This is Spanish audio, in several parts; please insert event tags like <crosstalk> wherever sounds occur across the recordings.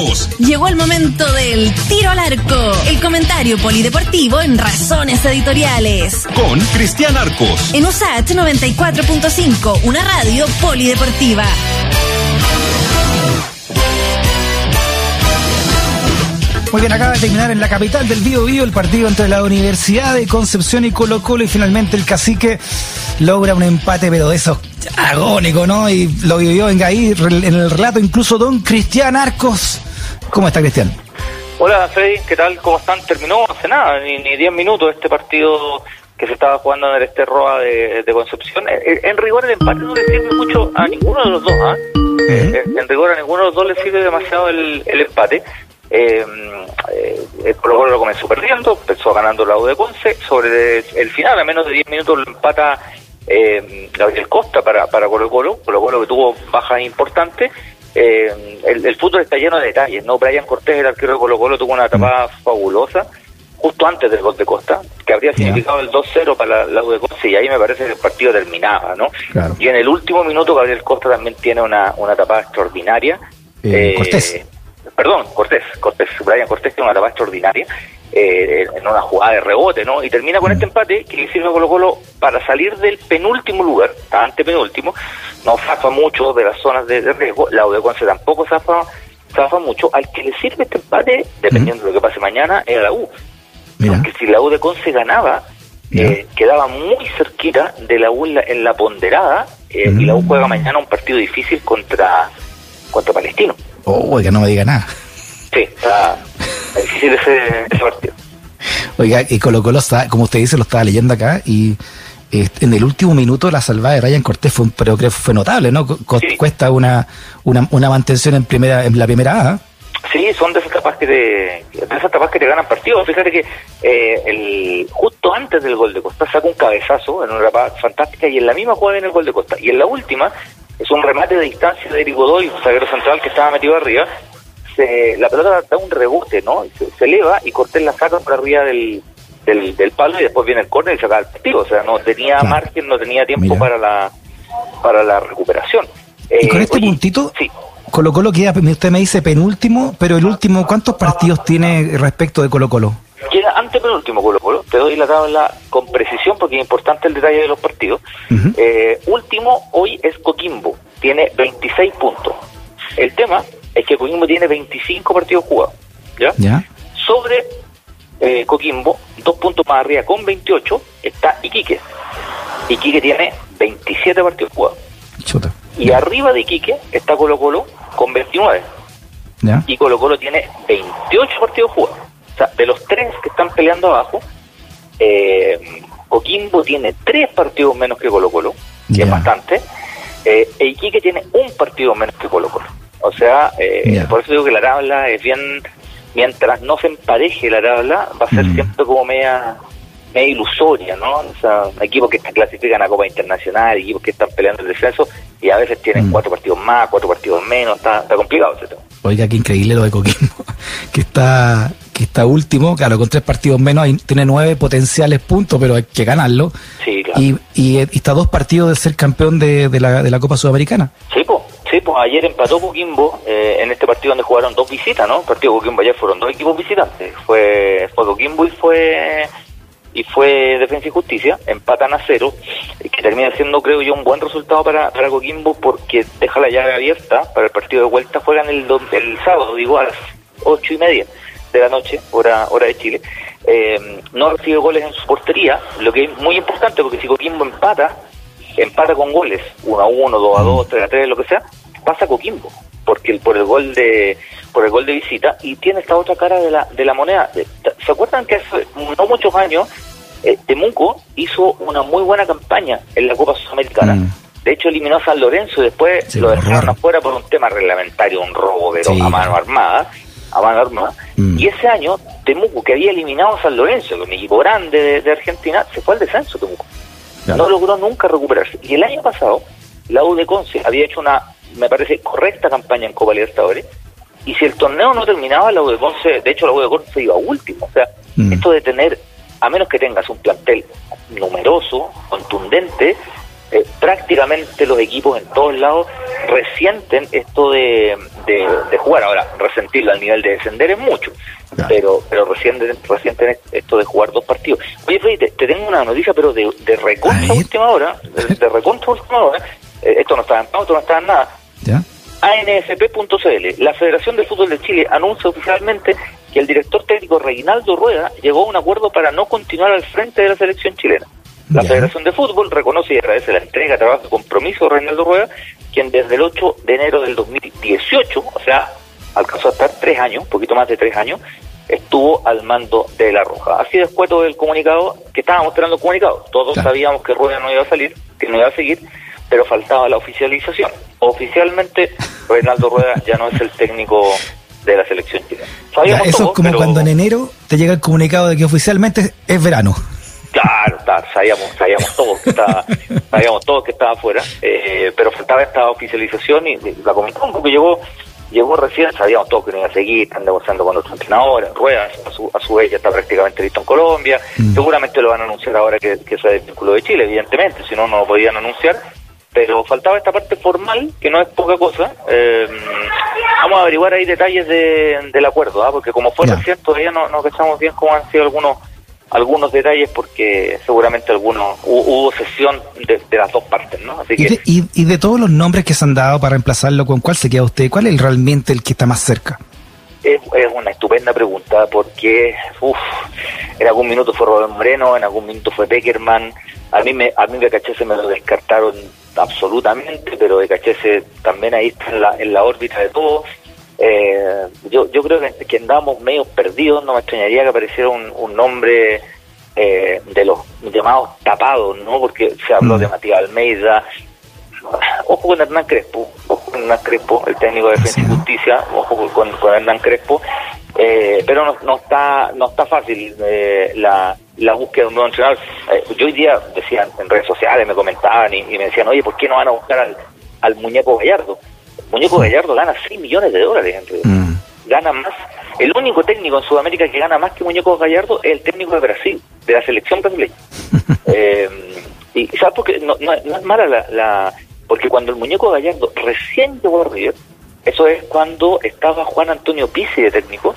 Arcos. Llegó el momento del tiro al arco, el comentario polideportivo en Razones Editoriales. Con Cristian Arcos. En USAT 94.5, una radio polideportiva. Muy bien, acaba de terminar en la capital del Bío Bío el partido entre la Universidad de Concepción y Colo Colo y finalmente el cacique logra un empate, pero de esos agónico, ¿no? Y lo vivió venga ahí en el relato incluso don Cristian Arcos. ¿Cómo está Cristian? Hola Freddy, ¿qué tal? ¿Cómo están? Terminó hace nada, ni 10 minutos este partido que se estaba jugando en el Este Roa de, Concepción. En, rigor el empate no le sirve mucho a ninguno de los dos, ¿ah? En, rigor a ninguno de los dos le sirve demasiado el, el empate. Eh, eh, el Colo Colo lo comenzó perdiendo, empezó ganando la U de Conce, sobre el final, a menos de 10 minutos lo empata eh, Gabriel Costa para, para Colo Colo, Colo Colo que tuvo bajas importantes, eh, el, fútbol está lleno de detalles, ¿no? Brian Cortés, el arquero de Colo Colo, tuvo una tapada fabulosa justo antes del gol de Costa, que habría significado el 2-0 para la, U de Conce y ahí me parece que el partido terminaba, ¿no? Y en el último minuto Gabriel Costa también tiene una, una tapada extraordinaria. Eh, Cortés perdón, Cortés, Cortés, Brian Cortés tiene una etapa extraordinaria eh, en una jugada de rebote, ¿no? Y termina con este empate que le sirve a Colo Colo para salir del penúltimo lugar, antepenúltimo, no zafa mucho de las zonas de, riesgo, la UDECONCE tampoco zafa, zafa mucho, al que le sirve este empate, dependiendo de lo que pase mañana, era la U. Porque si la U de Conce ganaba, eh, quedaba muy cerquita de la U en la, ponderada, eh, y la U juega mm. mañana un partido difícil contra, contra Palestino. Oh, que no me diga nada. Sí, está difícil ese, ese partido. Oiga, y Colo Colo, está, como usted dice, lo estaba leyendo acá, y en el último minuto la salvada de Ryan Cortés fue, pero creo fue notable, ¿no? Cuesta una, una, una mantención en primera en la primera A. Sí, son de esas etapas que te, de esas etapas que te ganan partidos. Fíjate que eh, el, justo antes del gol de Costa saca un cabezazo en una etapa fantástica y en la misma jugada en el gol de Costa. Y en la última es un remate de distancia de Eric Godoy, zaguero central que estaba metido arriba. Se, la pelota da un rebote, ¿no? Se, eleva y Cortés la saca por arriba del, del, palo y después viene el córner y saca el partido. O sea, no tenía margen, no tenía tiempo para la para la recuperación. Y con eh, este puntito, sí. Colo Colo queda, usted me dice penúltimo, pero el último, ¿cuántos partidos tiene respecto de Colo Colo? Queda antepenúltimo Colo Colo, te doy la tabla con precisión porque es importante el detalle de los partidos. Eh, último hoy es Coquimbo, tiene 26 puntos. El tema es que Coquimbo tiene 25 partidos jugados, ¿ya? Sobre eh, Coquimbo, dos puntos más arriba con 28, está Iquique. Iquique tiene 27 partidos jugados. Y arriba de Iquique está Colo Colo con 29. Y Colo Colo tiene 28 partidos jugados. O sea, de los tres que están peleando abajo, eh, Coquimbo tiene tres partidos menos que Colo Colo, que es bastante, eh, e Iquique tiene un partido menos que Colo Colo. O sea, eh, por eso digo que la tabla es bien, mientras no se empareje la tabla, va a ser mm. siempre como media media ilusoria, ¿no? O sea, equipos que clasifican a Copa Internacional, equipos que están peleando el descenso y a veces tienen mm. cuatro partidos más, cuatro partidos menos, está, está complicado ese tema. Oiga, qué increíble lo de Coquimbo, <laughs> que está que está último, claro, con tres partidos menos, tiene nueve potenciales puntos, pero hay que ganarlo. Sí, claro. Y, y, está dos partidos de ser campeón de, de, la, de la Copa Sudamericana. Sí, pues. Sí, pues ayer empató Coquimbo eh, en este partido donde jugaron dos visitas, ¿no? El partido Coquimbo ayer fueron dos equipos visitantes. Fue, fue Coquimbo y fue y fue Defensa y Justicia, empatan a cero, que termina siendo, creo yo, un buen resultado para, para Coquimbo porque deja la llave abierta para el partido de vuelta, juegan el, el sábado, digo, a las ocho y media de la noche, hora, hora de Chile. Eh, no recibe goles en su portería, lo que es muy importante porque si Coquimbo empata, empata con goles, 1 a 1, 2 a 2, 3 a 3, lo que sea, pasa Coquimbo porque el, por el gol de por el gol de visita y tiene esta otra cara de la de la moneda. ¿Se acuerdan que hace no muchos años eh, Temuco hizo una muy buena campaña en la Copa Sudamericana? Mm. De hecho eliminó a San Lorenzo y después lo dejaron afuera por un tema reglamentario, un robo pero a mano armada, a mano armada. Mm. Y ese año Temuco que había eliminado a San Lorenzo, un equipo grande de, Argentina, se fue al descenso Temuco. No logró nunca recuperarse. Y el año pasado la U de Conce había hecho una me parece, correcta campaña en Copa Libertadores. Y si el torneo no terminaba, la U de Conce, de hecho la U de Conce iba último. O sea, esto de tener, a menos que tengas un plantel numeroso, contundente, eh, prácticamente los equipos en todos lados resienten esto de, de, jugar. Ahora, resentirlo al nivel de descender es mucho, pero pero resienten, resienten esto de jugar dos partidos. Oye, Freddy, te, tengo una noticia, pero de, de recontra última hora, de, de recontra última hora, eh, esto no está en pauta, no está en nada. ¿Ya? ANFP.cl, la Federación de Fútbol de Chile anuncia oficialmente que el director técnico Reinaldo Rueda llegó a un acuerdo para no continuar al frente de la selección chilena. La Federación de Fútbol reconoce y agradece la entrega, trabajo y compromiso de Reinaldo Rueda, quien desde el 8 de enero del 2018, o sea, alcanzó a estar tres años, un poquito más de tres años, estuvo al mando de La Roja. Así después todo el comunicado, que estábamos esperando el comunicado, todos sabíamos que Rueda no iba a salir, que no iba a seguir, pero faltaba la oficialización. Oficialmente, Reinaldo Rueda ya no es el técnico de la selección chilena. eso es como cuando en enero te llega el comunicado de que oficialmente es verano. Claro, sabíamos, sabíamos todos que estaba, sabíamos todos que estaba afuera, eh, pero faltaba esta oficialización y, la comentamos porque llegó, llegó recién, sabíamos todos que no iba a seguir, están negociando con otros entrenadores, Ruedas, a su, a su vez ya está prácticamente listo en Colombia, mm. seguramente lo van a anunciar ahora que, que es el vínculo de Chile, evidentemente, si no, no lo podían anunciar, pero faltaba esta parte formal, que no es poca cosa. Eh, vamos a averiguar ahí detalles del acuerdo, ¿ah? porque como fue recién, todavía no, no cachamos bien cómo han sido algunos algunos detalles porque seguramente algunos hubo, sesión de, las dos partes, ¿no? Así que, ¿Y, de, todos los nombres que se han dado para reemplazarlo, ¿con cuál se queda usted? ¿Cuál es realmente el que está más cerca? Es, una estupenda pregunta porque uf, en algún minuto fue Robert Moreno, en algún minuto fue Beckerman, a mí me a mí me caché se me lo descartaron absolutamente, pero de Cachese también ahí está en la, en la órbita de todo. Eh, yo, yo creo que, que andamos medio perdidos, no me extrañaría que apareciera un, nombre eh, de los llamados tapados, ¿no? Porque se habló de mm. Matías Almeida, ojo con Hernán Crespo, ojo con Hernán Crespo, el técnico de Defensa y Justicia, ojo con, con Hernán Crespo, eh, pero no, no está no está fácil eh, la, la búsqueda de un nuevo entrenador. Eh, yo hoy día decían en redes sociales, me comentaban y, me decían, oye, ¿por qué no van a buscar al, al muñeco Gallardo? Muñeco Gallardo gana 6 millones de dólares, entre mm. gana más. El único técnico en Sudamérica que gana más que Muñeco Gallardo es el técnico de Brasil, de la selección brasileña. <laughs> y ¿sabes por qué? No, no, es mala la, la, Porque cuando el Muñeco Gallardo recién llegó a River, eso es cuando estaba Juan Antonio Pizzi de técnico.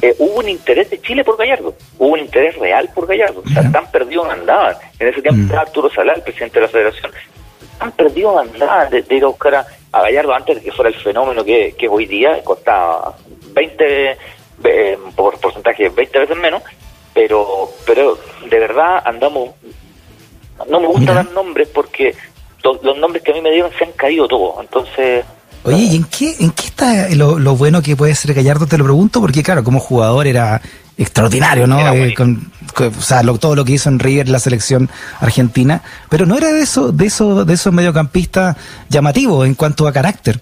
Eh, hubo un interés de Chile por Gallardo, hubo un interés real por Gallardo. O sea, tan perdidos andaban. En ese tiempo mm. estaba Arturo Salá, el presidente de la federación. Tan perdidos andaban de, ir a buscar a, Gallardo antes de que fuera el fenómeno que, que hoy día costaba 20, eh, por porcentaje 20 veces menos. Pero, pero de verdad andamos. No me gusta dar nombres porque los nombres que a mí me dieron se han caído todos. Entonces Oye, ¿y en qué, en qué está lo, bueno que puede ser Gallardo? Te lo pregunto porque, claro, como jugador era extraordinario, ¿no? Eh, con, o sea, todo lo que hizo en River, la selección argentina, pero no era de eso, de eso, de esos mediocampistas llamativos en cuanto a carácter.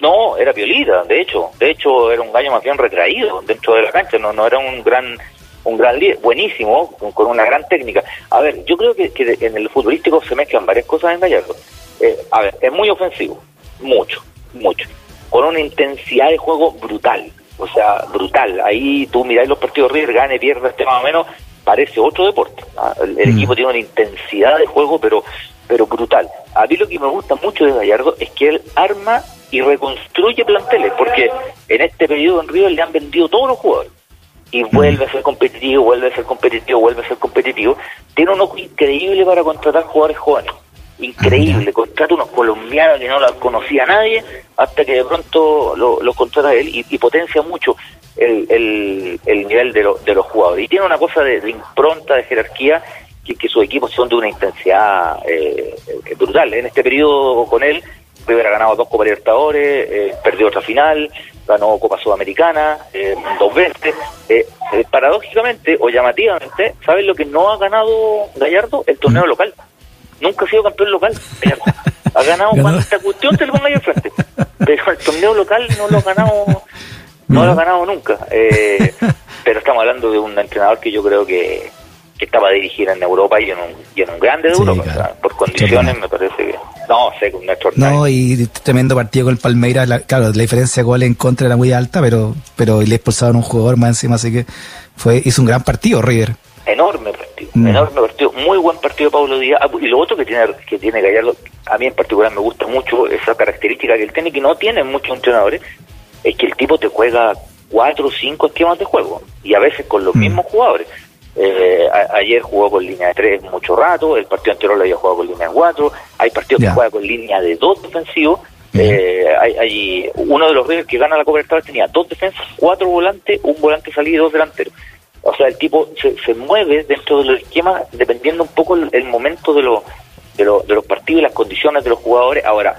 No, era violida, de hecho, de hecho era un gallo más bien retraído dentro de la cancha, no, no era un gran un gran líder, buenísimo, con, una gran técnica. A ver, yo creo que, que, en el futbolístico se mezclan varias cosas en Gallardo. Eh, a ver, es muy ofensivo, mucho mucho, con una intensidad de juego brutal, o sea, brutal. Ahí tú miráis los partidos River, gane, pierde, este más o menos, parece otro deporte. ¿ah? El, mm. equipo tiene una intensidad de juego, pero pero brutal. A mí lo que me gusta mucho de Gallardo es que él arma y reconstruye planteles, porque en este periodo en River le han vendido todos los jugadores. Y mm. vuelve a ser competitivo, vuelve a ser competitivo, vuelve a ser competitivo. Tiene un ojo increíble para contratar jugadores jóvenes increíble, contrata unos colombianos que no la conocía nadie, hasta que de pronto lo, lo contrata él y, potencia mucho el, el, nivel de, de, los jugadores. Y tiene una cosa de, impronta, de jerarquía, que, que sus equipos son de una intensidad eh, brutal. En este periodo con él, River ha ganado dos Copa Libertadores, eh, perdió otra final, ganó Copa Sudamericana eh, dos veces. Eh, paradójicamente o llamativamente, ¿sabes lo que no ha ganado Gallardo? El torneo mm. local nunca ha sido campeón local. Ha ganado cuando esta cuestión se lo ponga ahí enfrente. Pero el torneo local no lo ha ganado, no lo ha ganado nunca. Eh, pero estamos hablando de un entrenador que yo creo que, que estaba dirigido en Europa y en un, y en un grande de Europa. por condiciones me parece que. No, sé, con Néstor No, y tremendo partido con el Palmeiras. claro, la diferencia de gol en contra era muy alta, pero pero le expulsaron un jugador más encima, así que fue hizo un gran partido, River. Enorme, partido, mm. enorme partido, muy buen partido Pablo Díaz. Ah, y lo otro que tiene que tiene Gallardo, a mí en particular me gusta mucho esa característica que él tiene, que no tienen muchos entrenadores, es que el tipo te juega cuatro o cinco esquemas de juego, y a veces con los mm. mismos jugadores. Eh, ayer jugó con línea de tres mucho rato, el partido anterior lo había jugado con línea de cuatro, hay partidos que juega con línea de dos defensivos, eh, hay, uno de los reyes que gana la cobertura tenía dos defensas, cuatro volantes, un volante salido y dos delanteros. O sea, el tipo se, se mueve dentro de los esquemas dependiendo un poco el, momento de, lo, de, de los partidos y las condiciones de los jugadores. Ahora,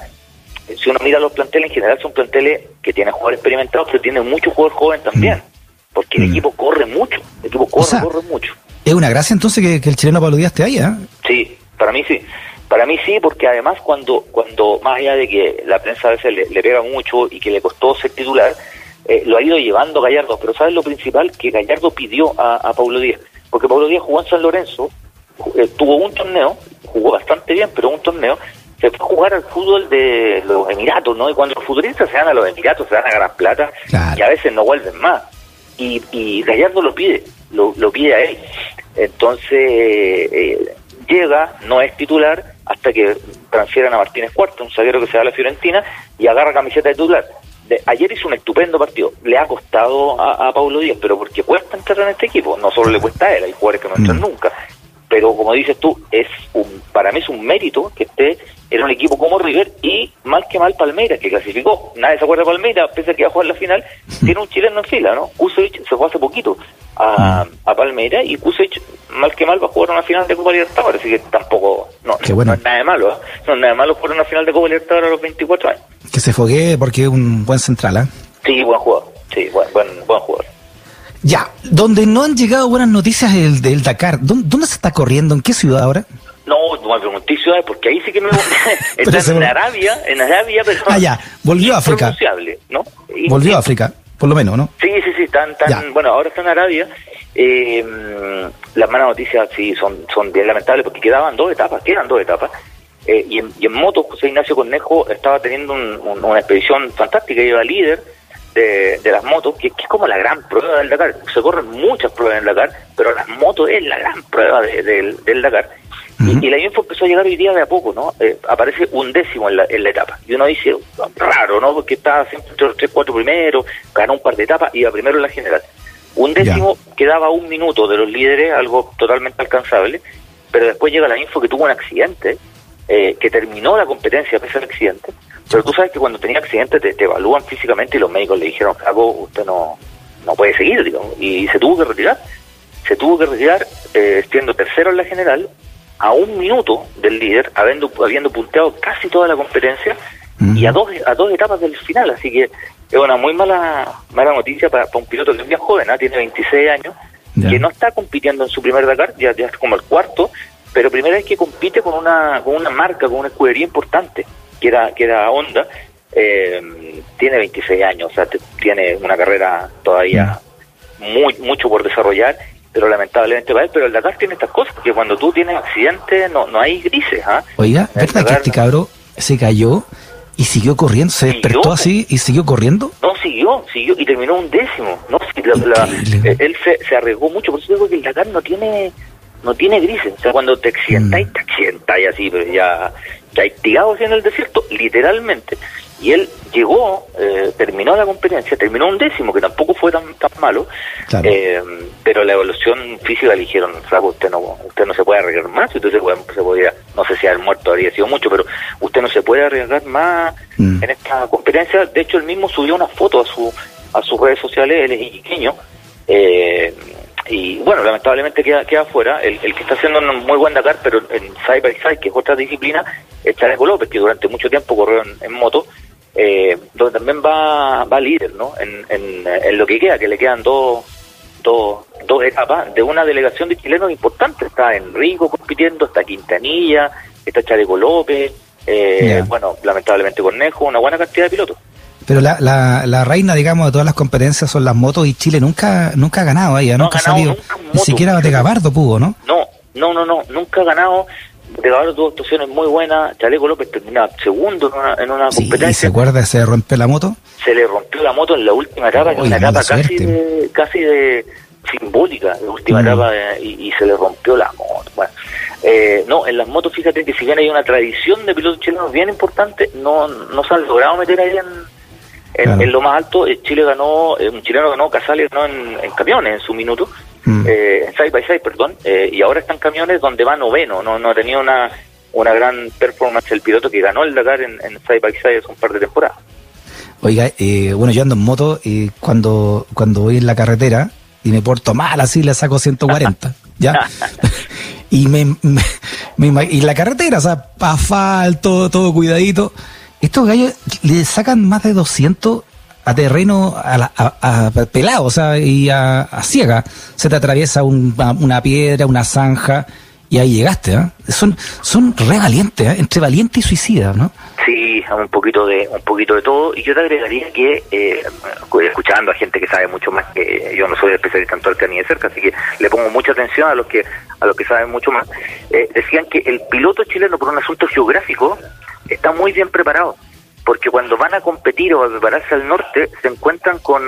si uno mira los planteles, en general son planteles que tienen jugadores experimentados, pero tienen muchos jugadores jóvenes también, mm. porque el mm. equipo corre mucho, el equipo corre, corre mucho. Es una gracia entonces que, el chileno Pablo Díaz esté ahí, ¿eh? Sí, para mí sí. Para mí sí, porque además cuando, cuando más allá de que la prensa a veces le, pega mucho y que le costó ser titular, eh, lo ha ido llevando Gallardo. Pero ¿sabes lo principal? Que Gallardo pidió a, a Paulo Díaz. Porque Pablo Díaz jugó en San Lorenzo, eh, tuvo un torneo, jugó bastante bien, pero un torneo, se fue a jugar al fútbol de los Emiratos, ¿no? Y cuando los futbolistas se van a los Emiratos, se van a ganar plata y a veces no vuelven más. Y, y Gallardo lo pide, lo, lo pide a él. Entonces, eh, llega, no es titular, hasta que transfieren a Martínez Cuarto, un zaguero que se va a la Fiorentina, y agarra camiseta de titular. De, ayer hizo un estupendo partido. Le ha costado a, Pablo Díaz, pero porque cuesta entrar en este equipo. No solo le cuesta a él, hay jugadores que no entran mm. nunca. Pero como dices tú, es un, para mí es un mérito que esté en un equipo como River y mal que mal Palmeiras, que clasificó. Nadie se acuerda de Palmeiras, pese a que iba a jugar la final, mm. tiene un chileno en fila, ¿no? Kusevich se fue hace poquito a, a Palmeiras y Kusevich, mal que mal, va a jugar una final de Copa Libertadores, así que tampoco, no, no es nada de malo, ¿eh? no es nada de malo jugar una final de Copa Libertadores a los 24 años. Que se foguee porque es un buen central, ¿eh? Sí, buen jugador, sí, buen, buen, buen jugador. Ya, donde no han llegado buenas noticias del, del Dakar, ¿dónde, se está corriendo? ¿En qué ciudad ahora? No, no me pregunté ciudad, porque ahí sí que me <laughs> <laughs> está en Arabia, en Arabia, pero ah, ya, volvió a África. ¿no? Volvió a África por lo menos, ¿no? Sí, sí, sí, están, tan, bueno, ahora está en Arabia. Eh, las malas noticias sí son, son bien lamentables porque quedaban dos etapas, quedan dos etapas. Eh, y, en, y en moto, José Ignacio Cornejo estaba teniendo una expedición fantástica, iba líder de, las motos, que, es como la gran prueba del Dakar. Se corren muchas pruebas en Dakar, pero las motos es la gran prueba del Dakar. y, la info empezó a llegar hoy día de a poco, ¿no? Eh, aparece un décimo en la, en la etapa. Y uno dice, raro, ¿no? Porque estaba siempre entre los tres, cuatro primeros, ganó un par de etapas, iba primero en la general. Un décimo quedaba un minuto de los líderes, algo totalmente alcanzable, pero después llega la info que tuvo un accidente, eh, que terminó la competencia pese al accidente, pero tú sabes que cuando tenía accidente te, evalúan físicamente y los médicos le dijeron, Jaco, usted no, no puede seguir, digamos, y se tuvo que retirar. Se tuvo que retirar eh, siendo tercero en la general, a un minuto del líder, habiendo, habiendo punteado casi toda la competencia y a dos, a dos etapas del final. Así que es una muy mala mala noticia para, un piloto que es bien joven, ¿ah? tiene 26 años, que no está compitiendo en su primer Dakar, ya, ya es como el cuarto, pero primera vez que compite con una, con una marca, con una escudería importante, que era, que era Honda. Eh, tiene 26 años, o sea, tiene una carrera todavía muy mucho por desarrollar pero lamentablemente va él, pero el Dakar tiene estas cosas, que cuando tú tienes accidente no, no hay grises, ¿ah? Oiga, ¿verdad que este cabrón se cayó y siguió corriendo? ¿Se despertó así y siguió corriendo? No, siguió, siguió y terminó un décimo, ¿no? Eh, él se, se, arriesgó mucho, por eso digo que el Dakar no tiene no tiene grises, o sea, cuando te accidentáis, mm. te accidentáis así, pero ya, ya tirado así en el desierto, literalmente. Y él llegó, eh, terminó la competencia, terminó un décimo, que tampoco fue tan, tan malo, eh, pero la evolución física le dijeron, usted no, usted no se puede arriesgar más, usted se, puede, se podía, no sé si haber muerto habría sido mucho, pero usted no se puede arriesgar más mm. en esta competencia. De hecho, él mismo subió una foto a su a sus redes sociales, él es iquiqueño, eh, y bueno, lamentablemente queda, queda fuera. El, que está haciendo un muy buen Dakar, pero en side by side, que es otra disciplina, es Chaleco López, que durante mucho tiempo corrió en moto eh, donde también va, va líder, ¿no? En, en, lo que queda, que le quedan dos, dos, dos etapas de una delegación de chilenos importante. Está Enrico compitiendo, está Quintanilla, está Chaleco López, eh, bueno, lamentablemente Cornejo, una buena cantidad de pilotos. Pero la, la, la, reina, digamos, de todas las competencias son las motos y Chile nunca nunca ha ganado ahí, nunca ha salido, ni siquiera de Gabardo pudo, ¿no? No, no, no, no, nunca ha ganado. Gabardo tuvo actuaciones muy buenas, Chaleco López terminó segundo en una, en una competencia. ¿Se acuerda? ¿Se rompió la moto? Se le rompió la moto en la última etapa, en una etapa casi de, casi de simbólica de última Mm. etapa y, y se le rompió la moto. Bueno, eh, no, en las motos fíjate que si bien hay una tradición de pilotos chilenos bien importante, no, no se han logrado meter ahí en, en, Claro. en lo más alto. Eh, Chile ganó, eh, un chileno ganó, Casales ganó en, en camiones en su minuto, Mm. eh, en side by side, perdón, eh, y ahora están camiones donde va noveno, no, no ha tenido una, una gran performance el piloto que ganó el Dakar en, en side by side hace un par de temporadas. Oiga, eh, bueno, yo ando en moto y cuando, cuando voy en la carretera y me porto mal así, le saco 140, <laughs> ¿ya? <laughs> y me, me- me y la carretera, o sea, asfalto, todo cuidadito. Estos gallos le sacan más de 200 a terreno a, la- a- pelado, y a, a ciega. Se te atraviesa un- una, piedra, una zanja, y ahí llegaste, ¿ah? Son, son re valientes, ¿ah? entre valiente y suicida, ¿no? Sí, un poquito de un poquito de todo y yo te agregaría que eh, escuchando a gente que sabe mucho más que yo no soy especialista en torca ni de cerca así que le pongo mucha atención a los que a los que saben mucho más eh, decían que el piloto chileno por un asunto geográfico está muy bien preparado porque cuando van a competir o a prepararse al norte se encuentran con,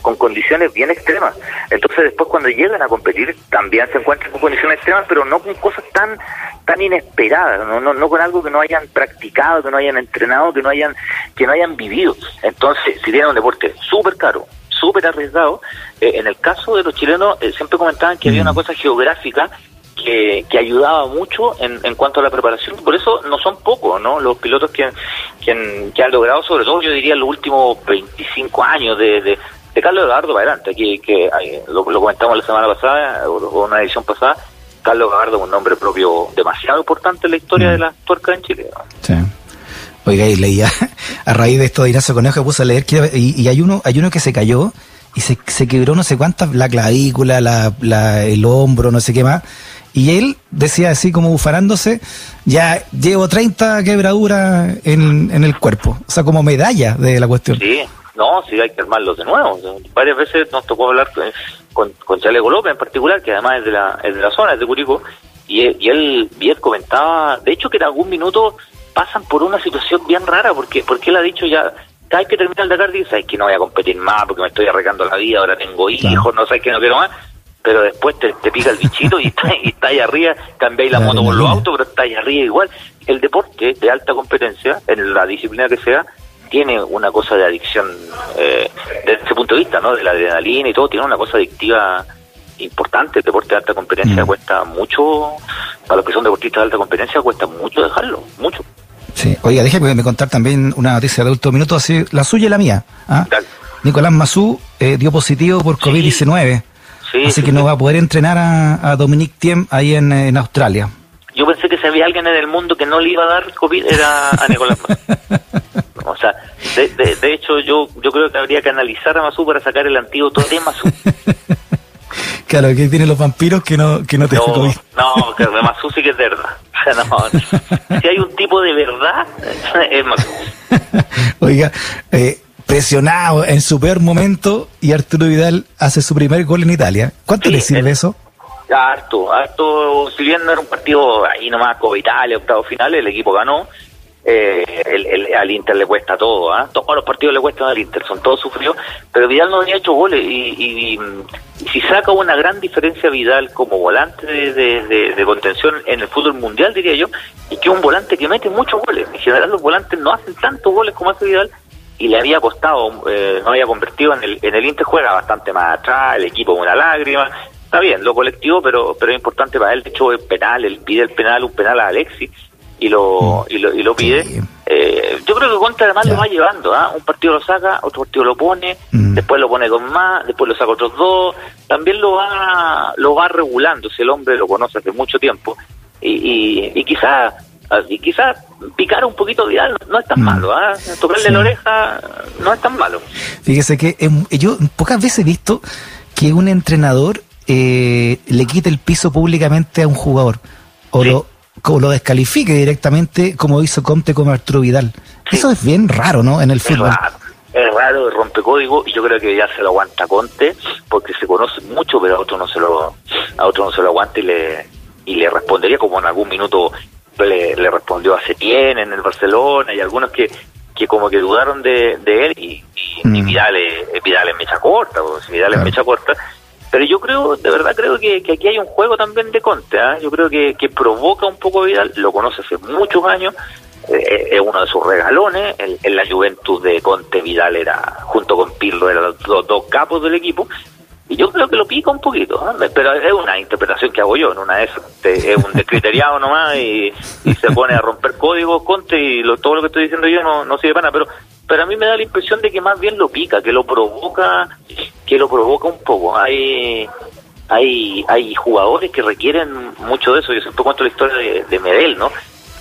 con condiciones bien extremas. Entonces después cuando llegan a competir también se encuentran con condiciones extremas, pero no con cosas tan tan inesperadas, no, no, no con algo que no hayan practicado, que no hayan entrenado, que no hayan que no hayan vivido. Entonces, si tienen un deporte súper caro, súper arriesgado, eh, en el caso de los chilenos eh, siempre comentaban que había una cosa geográfica que, que ayudaba mucho en, en cuanto a la preparación. Por eso no son pocos, ¿no? Los pilotos que, que, han, que han logrado, sobre todo yo diría, los últimos 25 años de, de, de Carlos Eduardo para adelante, que, que lo, lo comentamos la semana pasada, o una edición pasada, Carlos Gabardo es un nombre propio demasiado importante en la historia Mm. de las tuercas en Chile. ¿no? Sí. Oiga, y leía, <laughs> a raíz de esto de Ignacio Conejo, puse a leer que, y, y hay uno, hay uno que se cayó y se, se quebró no sé cuántas, la clavícula, la, la- el hombro, no sé qué más. Y él decía así como bufarándose, ya llevo 30 quebraduras en, en el cuerpo. O sea, como medalla de la cuestión. Sí, no, sí hay que armarlos de nuevo. Varias veces nos tocó hablar con, con, con Chaleco López en particular, que además es de la, es de la zona, es de Curicó, y, él- y él, y él comentaba, de hecho que en algún minuto pasan por una situación bien rara, porque porque él ha dicho ya, cada vez que termina el Dakar dice, "Ay, que no voy a competir más porque me estoy arreglando la vida, ahora tengo hijos, Claro. no sé qué, no quiero más. Pero después te, te pica el bichito y <laughs> está, y está ahí arriba, cambiáis la La moto por los autos, pero está ahí arriba igual. El deporte de alta competencia, en la disciplina que sea, tiene una cosa de adicción eh, desde ese punto de vista, ¿no? De la adrenalina y todo, tiene una cosa adictiva importante. El deporte de alta competencia Mm. cuesta mucho, para los que son deportistas de alta competencia, cuesta mucho dejarlo, mucho. Sí. Oiga, déjeme me contar también una noticia de último minuto, así, la suya y la mía. ¿ah? Nicolás Mazú eh, dio positivo por Sí. COVID-19. Sí, así sí, que no va a poder entrenar a, a Dominique Thiem ahí en, en Australia. Yo pensé que si había alguien en el mundo que no le iba a dar COVID era <laughs> a Nicolás. O sea, de, de, de hecho yo yo creo que habría que analizar a Mazú para sacar el antídoto de Mazú. <laughs> Claro, que tiene los vampiros que no, que no te No, COVID. no, que de Mazú sí que es verdad. O sea, no, si hay un tipo de verdad, <laughs> es Mazú. Oiga, eh, presionado en su peor momento y Arturo Vidal hace su primer gol en Italia. ¿Cuánto Sí, le sirve el- eso? Harto, harto, si bien no era un partido ahí nomás como Italia, octavo final, el equipo ganó, eh, el, el- al Inter le cuesta todo, ¿ah? todos los partidos le cuestan al Inter, son todos sufridos, pero Vidal no había hecho goles y, y- y, y si saca una gran diferencia Vidal como volante de, de- de- de contención en el fútbol mundial, diría yo, y que es un volante que mete muchos goles, en general los volantes no hacen tantos goles como hace Vidal, y le había costado, eh, no había convertido en el, en el Inter, juega bastante más atrás, el equipo una lágrima, está bien, lo colectivo, pero pero es importante para él, de hecho el penal, él pide el penal, un penal a Alexis, y lo, y lo, y lo pide. Sí. Eh, yo creo que Contra además Ya. lo va llevando, ¿ah? un partido lo saca, otro partido lo pone, Mm. después lo pone con más, después lo saca otros dos, también lo va lo va regulando, si el hombre lo conoce hace mucho tiempo, y, y, y quizás y quizás picar un poquito Vidal no, es tan Mm. malo, ¿ah? tocarle Sí. la oreja no es tan malo. Fíjese que yo pocas veces he visto que un entrenador eh, le quite el piso públicamente a un jugador o, Sí. lo, o lo descalifique directamente como hizo Conte con Arturo Vidal. Sí. Eso es bien raro, ¿no? En el Es fútbol. raro, es raro, rompe código y yo creo que ya se lo aguanta Conte porque se conoce mucho, pero a otro no se lo a otro no se lo aguanta y le y le respondería como en algún minuto le, le respondió a Setién en el Barcelona y algunos que que como que dudaron de, de él y, y, y. Vidal, es, Vidal es mecha corta, pues, Vidal Claro. es mecha corta pero yo creo, de verdad creo que, que aquí hay un juego también de Conte, ¿ah? yo creo que, que provoca un poco Vidal, lo conoce hace muchos años, eh, es uno de sus regalones, en, la juventud de Conte Vidal era, junto con Pirlo, eran los dos, capos del equipo, creo que lo pica un poquito, pero es una interpretación que hago yo, en una de es un descriteriado <laughs> nomás y, se pone a romper códigos Conte y todo lo que estoy diciendo yo no, no sirve para nada, pero pero a mí me da la impresión de que más bien lo pica, que lo provoca, que lo provoca un poco. Hay hay hay jugadores que requieren mucho de eso. Yo siempre cuento la historia de, Medel, ¿no?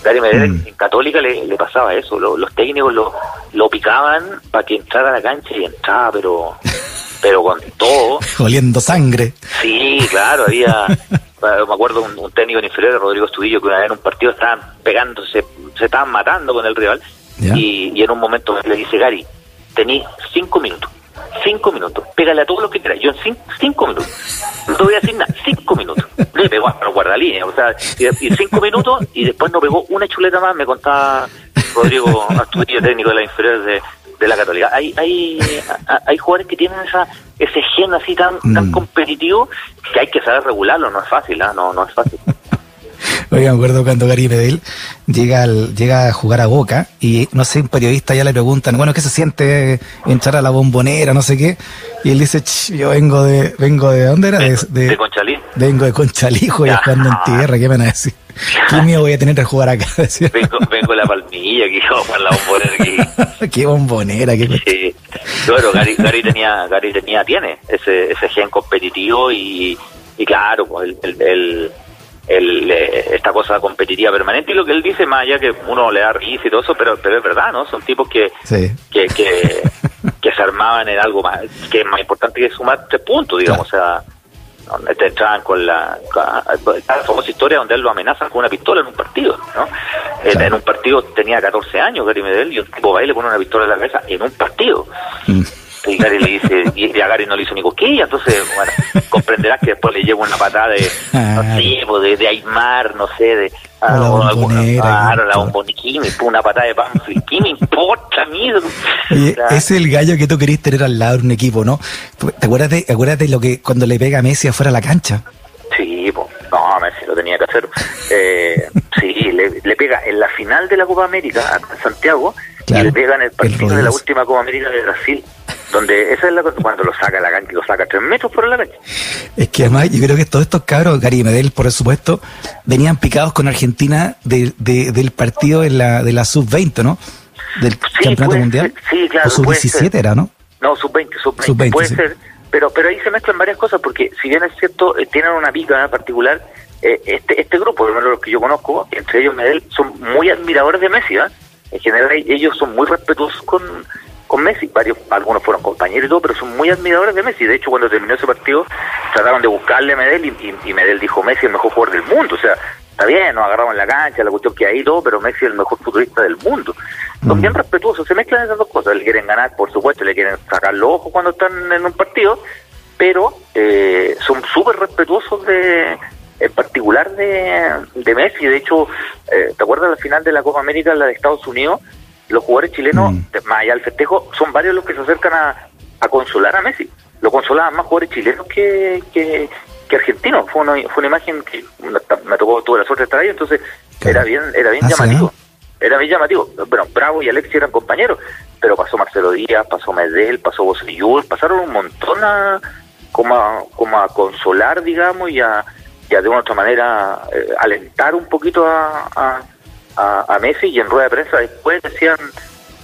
Gary Medel mm. en Católica le, pasaba eso. los técnicos lo, lo picaban para que entrara a la cancha y entraba, pero <laughs> pero con todo. <laughs> Oliendo sangre. Sí, claro, había. <laughs> me acuerdo un, un técnico en inferior, Rodrigo Estudillo, que una vez en un partido estaban pegándose, se estaban matando con el rival y, en un momento le dice, Gary, tení cinco minutos, cinco minutos, pégale a todos los que quieras, yo en cinco, minutos, no te voy a decir nada, cinco minutos, le pegó a guardalínea, o sea, y, cinco minutos y después no pegó una chuleta más, me contaba Rodrigo Astudillo, técnico de la inferior de, de la Católica. Hay, hay, hay jugadores que tienen esa, ese gen así tan, tan mm. competitivo que hay que saber regularlo, no es fácil, ¿ah? no, no es fácil. Oiga, me acuerdo cuando Gary Medel llega, al, llega a jugar a Boca y no sé, un periodista ya le preguntan, bueno, ¿qué se siente entrar a la bombonera, no sé qué? Y él dice, yo vengo de, vengo de, ¿dónde era? De, de, Conchalí. Vengo de Conchalí, <laughs> y jugando en tierra, ¿qué me van a decir? <laughs> ¿Qué miedo voy a tener de jugar acá? <laughs> vengo, vengo de la palmilla, aquí a la bombonera. qué bombonera, qué sí. Bueno, Gary, Gary, tenía, Gary tenía, tiene ese, ese gen competitivo y, y claro, pues el, el el, eh, esta cosa competitiva permanente y lo que él dice más allá que uno le da risa y todo eso pero pero es verdad no son tipos que que, <laughs> que, se armaban en algo más que es más importante que sumar tres puntos digamos o sea te entraban con la, la famosa historia donde él lo amenazan con una pistola en un partido ¿no? En, un partido tenía 14 años Gary Medel y un tipo va y le pone una pistola en la cabeza en un partido. Mm y Gary le dice, y a Gary no le hizo ni cosquilla, entonces, bueno, comprenderás que después le llevo una patada de, no sé, pues, de, de Aymar, no sé, de... Ah, la bombonera. Claro, la bombonera, una patada de Banfield, ¿qué me importa a mí? es el gallo que tú querías tener al lado de un equipo, ¿no? ¿Te acuerdas de, acuerdas de lo que cuando le pega a Messi afuera a la cancha? Sí, pues, no, Messi lo tenía que hacer. Eh, sí, le, le, pega en la final de la Copa América a Santiago y le pega en el partido de la última Copa América de Brasil donde esa es la cosa cuando lo saca la cancha, lo saca tres metros por la cancha. Es que además yo creo que todos estos cabros, Gary Medel por supuesto, venían picados con Argentina de, del partido de la, de la sub-20, ¿no? Del campeonato mundial. sí, claro. O sub-17 era, ¿no? No, sub-20, sub-20, puede ser. Pero, pero ahí se mezclan varias cosas, porque si bien es cierto, eh, tienen una pica en particular, eh, este, este grupo, por lo menos los que yo conozco, entre ellos Medel, son muy admiradores de Messi, ¿eh? En general ellos son muy respetuosos con con Messi, varios, algunos fueron compañeros y todo, pero son muy admiradores de Messi. De hecho, cuando terminó ese partido, trataron de buscarle a Medel y, Medel dijo Messi es el mejor jugador del mundo. O sea, está bien, nos agarramos en la cancha, la cuestión que hay y todo, pero Messi es el mejor futbolista del mundo. Son mm. bien respetuosos, se mezclan esas dos cosas. Le quieren ganar, por supuesto, le quieren sacar los ojos cuando están en un partido, pero eh, son súper respetuosos de en particular de, de Messi. De hecho, eh, ¿te acuerdas la final de la Copa América, la de Estados Unidos? Los jugadores chilenos, mm. más allá del festejo, son varios los que se acercan a, a consolar a Messi. Lo consolaban más jugadores chilenos que, que, argentinos. Fue una, fue una imagen que me tocó, tuve la suerte de estar ahí, entonces era bien, era bien ah, llamativo. Era bien llamativo. Bueno, Bravo y Alexi eran compañeros, pero pasó Marcelo Díaz, pasó Medel, pasó Bosellur, pasaron un montón a, como, a, como a consolar, digamos, y a, y de una otra manera eh, alentar un poquito a a, Messi y en rueda de prensa después decían,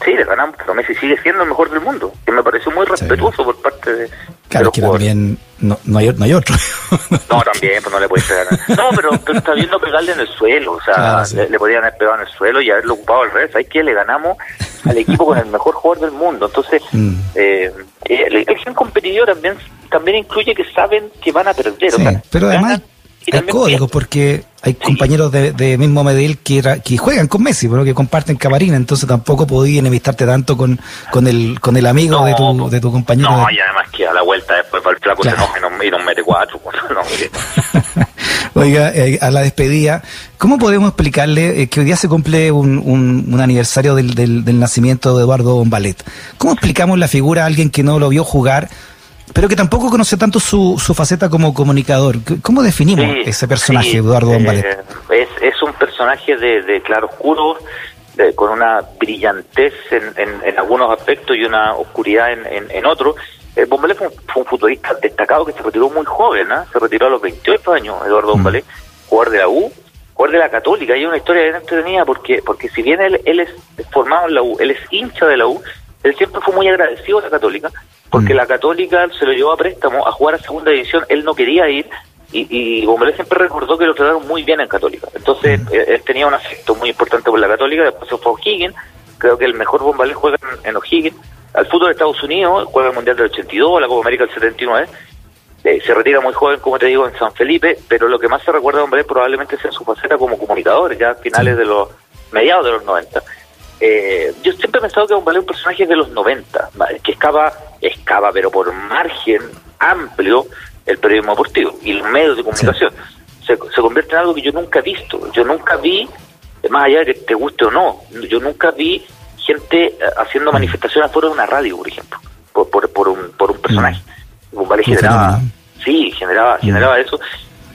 sí, le ganamos, pero Messi sigue siendo el mejor del mundo, que me pareció muy respetuoso por parte de... Claro, que también no, no, hay, no hay otro. no, también, pues no le puedes pegar. No, pero, está viendo pegarle en el suelo, o sea, le, podrían haber pegado en el suelo y haberlo ocupado al revés. Hay que le ganamos al equipo con el mejor jugador del mundo. Entonces, mm. eh, la elección competitiva también también incluye que saben que van a perder. pero además hay código, porque hay compañeros de, mismo Medellín que, que juegan con Messi, pero que comparten camarina, entonces tampoco podía enemistarte tanto con, con el con el amigo de, tu, de tu compañero. No, y además que a la vuelta después para el flaco se enoja y nos, mete cuatro. <laughs> Oiga, eh, a la despedida, ¿cómo podemos explicarle eh, que hoy día se cumple un, un, aniversario del, del, nacimiento de Eduardo Bombalet? ¿Cómo explicamos la figura a alguien que no lo vio jugar? Pero que tampoco conoce tanto su, su faceta como comunicador. ¿Cómo definimos ese personaje, Eduardo Bombalet? Eh, es, es un personaje de, de claro oscuro, con una brillantez en, en, algunos aspectos y una oscuridad en, en, otros. Eh, Bombalet fue un, futbolista destacado que se retiró muy joven, ¿no? se retiró a los 28 años, Eduardo mm. Bombalet, jugador de la U, jugador de la Católica. Y hay una historia bien entretenida porque, porque si bien él, él es formado en la U, él es hincha de la U, él siempre fue muy agradecido a la Católica porque mm. la Católica se lo llevó a préstamo a jugar a segunda división, él no quería ir y, y siempre recordó que lo trataron muy bien en Católica. Entonces, mm. eh, él, tenía un afecto muy importante por la Católica, después se fue a O'Higgins, creo que el mejor Bombalé juega en, O'Higgins, al fútbol de Estados Unidos, juega el Mundial del 82, la Copa América del 79, eh, se retira muy joven, como te digo, en San Felipe, pero lo que más se recuerda de Bombalé probablemente sea su faceta como comunicador, ya a finales de los, mediados de los 90. Eh, yo siempre he pensado que Bombalé es un personaje de los 90, que escapa excava, pero por margen amplio, el periodismo deportivo y los medios de comunicación. Se, se convierte en algo que yo nunca he visto. Yo nunca vi, más allá de que te guste o no, yo nunca vi gente eh, haciendo mm. manifestaciones afuera de una radio, por ejemplo, por, por, por un, por un personaje. Mm. generaba, sí, generaba, mm. generaba eso.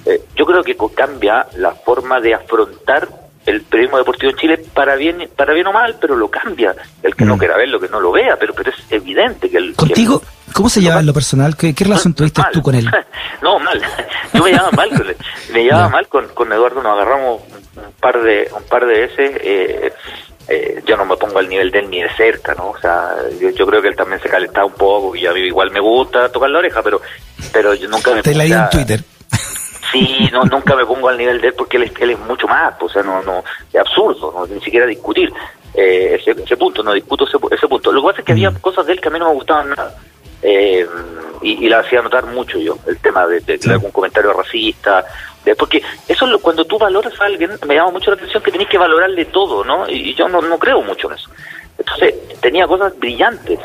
Eh, yo creo que cambia la forma de afrontar el periodismo deportivo en Chile para bien para bien o mal, pero lo cambia. El que no mm. quiera verlo, que no lo vea, pero pero es evidente que el... ¿Contigo? ¿Cómo se lleva en lo personal? ¿Qué, relación tuviste tú con él? <laughs> no, mal. <laughs> Yo me llevaba mal con él. Me llevaba mal con, con Eduardo, nos agarramos un par de un par de veces. Eh, eh, yo no me pongo al nivel de él ni de cerca, ¿no? O sea, yo, creo que él también se calentaba un poco, y a mí igual me gusta tocar la oreja, pero pero yo nunca me... Te leí en Twitter. Sí, no, nunca me pongo al nivel de él porque él es, él es mucho más, o sea, no, no, es absurdo, no, ni siquiera discutir eh, ese, ese, punto, no discuto ese, ese, punto. Lo que pasa es que había mm. cosas de él que a mí no me gustaban nada, eh, y, y la hacía notar mucho yo, el tema de, de, algún comentario racista, de, porque eso lo, cuando tú valoras a alguien, me llama mucho la atención que tenés que valorarle todo, ¿no? Y, yo no, no creo mucho en eso. Entonces, tenía cosas brillantes.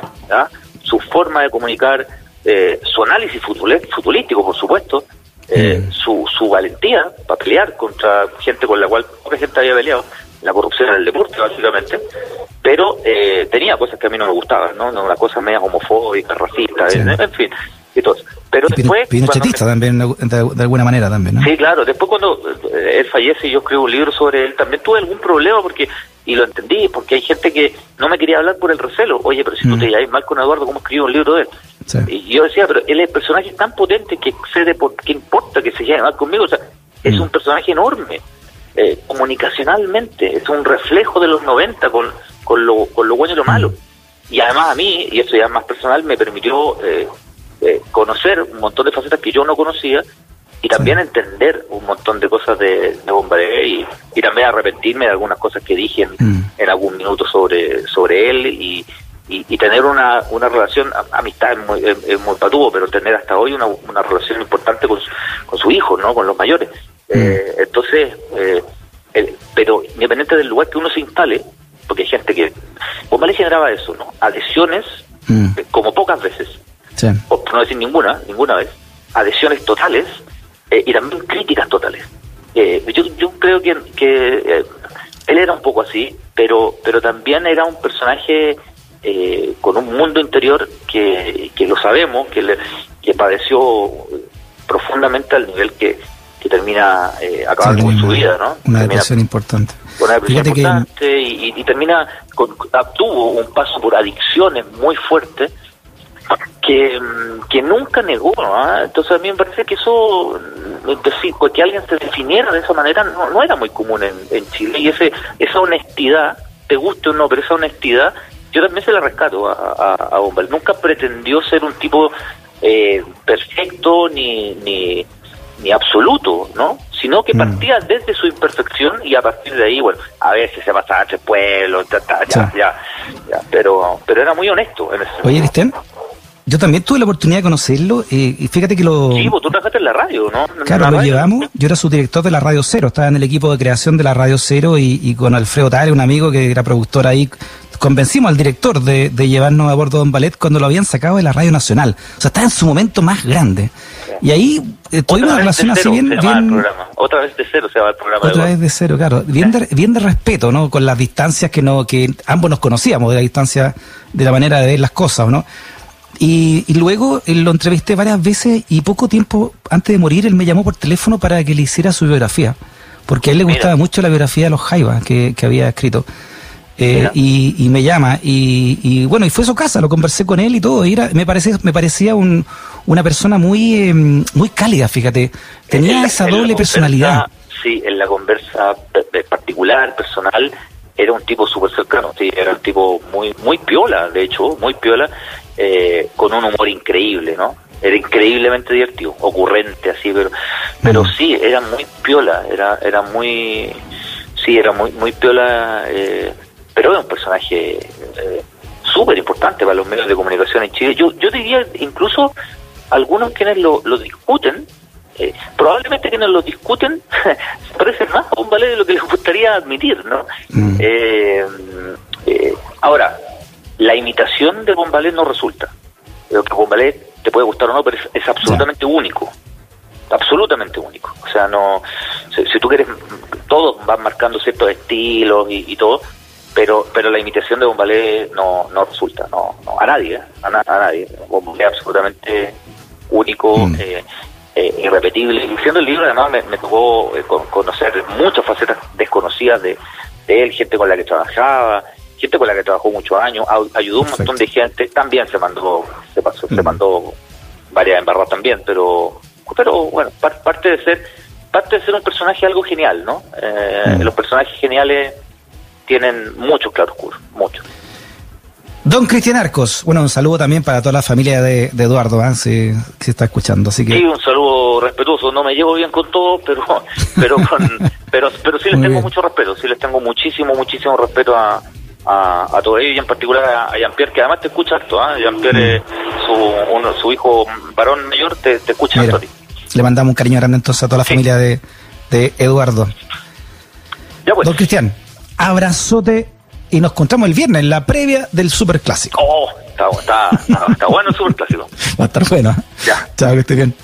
Su forma de comunicar, eh, su análisis futbolístico, por supuesto, eh, mm. Su, valentía para pelear contra gente con la cual poca gente había peleado, la corrupción en el deporte básicamente, pero eh, tenía cosas que a mí no me gustaban, ¿no? Una cosa media homofóbica, racista, en, fin, y todo Pero después... Pinochetista también, de, alguna manera también, ¿no? Sí, claro, después cuando eh, él fallece y yo escribo un libro sobre él, también tuve algún problema porque y lo entendí, porque hay gente que no me quería hablar por el recelo. Oye, pero si tú mm. te llevas mal con Eduardo, ¿cómo escribo un libro de él? Y yo decía, pero él es personaje tan potente que excede por qué importa que se lleve mal conmigo. O sea, es mm. un personaje enorme, eh, comunicacionalmente, es un reflejo de los 90 con, con, lo, con lo bueno y lo malo. Mm. Y además a mí, y eso ya más personal, me permitió eh, eh, conocer un montón de facetas que yo no conocía y también entender un montón de cosas de, de y, y, también arrepentirme de algunas cosas que dije en, en algún minuto sobre, sobre él y, y, tener una, una relación, amistad es muy, es, muy pero tener hasta hoy una, una relación importante con, con su hijo, ¿no? Con los mayores. Mm. Eh, entonces, eh, pero independiente del lugar que uno se instale, porque hay gente que... le generaba eso, ¿no? Adhesiones, mm. eh, como pocas veces, por no decir ninguna, ninguna vez, adhesiones totales y también críticas totales. yo, yo creo que, que él era un poco así, pero, pero también era un personaje eh, con un mundo interior que, que lo sabemos, que, le, que padeció profundamente al nivel que, que termina eh, acabando con su vida, ¿no? Una depresión importante. Una depresión importante y, y, termina, con, tuvo un paso por adicciones muy fuertes que, que nunca negó, ¿no? Entonces a mí me parece que eso, decir, que alguien se definiera de esa manera no, no era muy común en, en Chile y ese esa honestidad, te guste o no, pero esa honestidad yo también se la rescato a, a, Nunca pretendió ser un tipo eh, perfecto ni, ni, ni absoluto, ¿no? Sino que mm. partía desde su imperfección y a partir de ahí, bueno, a veces se pasaba entre pueblos, ya, ya, ya, pero, pero era muy honesto en ese Oye, Cristian, yo también tuve la oportunidad de conocerlo eh, y fíjate que lo... Sí, pues tú trabajaste en la radio, ¿no? Claro, lo llevamos. Yo era su director de la Radio Cero, estaba en el equipo de creación de la Radio Cero y, y con Alfredo Tare, un amigo que era productor ahí, convencimos al director de, de llevarnos a bordo de un ballet cuando lo habían sacado de la Radio Nacional. O sea, estaba en su momento más grande. Y ahí eh, tuvimos una relación así bien... bien otra vez de cero se va el programa. Otra vez de cero, claro. Bien de, bien de respeto, ¿no? Con las distancias que no que ambos nos conocíamos, de la distancia, de la manera de ver las cosas, ¿no? Y, luego eh, lo entrevisté varias veces y poco tiempo antes de morir él me llamó por teléfono para que le hiciera su biografía, porque a él le gustaba mucho la biografía de los Jaivas que, había escrito. Eh, y, me llama y, bueno y fue a su casa lo conversé con él y todo. Y era, me parecía me parecía un, una persona muy em, muy cálida fíjate. Tenía esa doble personalidad. sí en la conversa particular personal era un tipo súper cercano sí era un tipo muy muy piola de hecho muy piola eh, con un humor increíble, ¿no? Era increíblemente divertido, ocurrente, así, pero, pero sí, era muy piola, era, era muy, sí, era muy, muy piola, eh, pero era un personaje eh, súper importante para los medios de comunicación en Chile. Yo, yo diría, incluso algunos quienes lo, lo discuten, eh, probablemente quienes lo discuten se <laughs> parecen más a un ballet de lo que les gustaría admitir, ¿no? Mm. ahora, la imitación de Bombalet no resulta. Lo que Bombalet te puede gustar o no, pero es, absolutamente único. Absolutamente único. O sea, no. Si, tú quieres. Todos van marcando ciertos estilos y, todo, pero pero la imitación de Bombalet no, no resulta. no, A nadie, ¿eh? a, nadie. Bombalet es absolutamente único. Mm. Eh, eh, irrepetible. Y siendo el libro, además, me, tocó conocer muchas facetas desconocidas de, de él, gente con la que trabajaba, gente con la que trabajó muchos años, ayudó un montón de gente, también se mandó, se pasó, se mandó varias embarradas también, pero pero bueno, parte de ser parte de ser un personaje algo genial, ¿no? Eh, los personajes geniales tienen muchos claroscuros, muchos. Don Cristian Arcos, bueno, un saludo también para toda la familia de, Eduardo, ¿eh? si, se está escuchando. Así que... Sí, un saludo respetuoso. No me llevo bien con todos, pero pero <laughs> pero pero sí les tengo mucho respeto, sí les tengo muchísimo, muchísimo respeto a, a, a todo ello y en particular a, Jean-Pierre, que además te escucha harto. ¿eh? Jean-Pierre, mm. su, su hijo varón mayor, te, te escucha harto Le mandamos un cariño grande entonces a toda la familia de, de Eduardo. Ya pues. Don Cristian, abrazote y nos encontramos el viernes en la previa del Super Clásico. Oh, está, está, está, bueno el Super Clásico. <laughs> Va a estar bueno. Ya. Chao, que esté bien.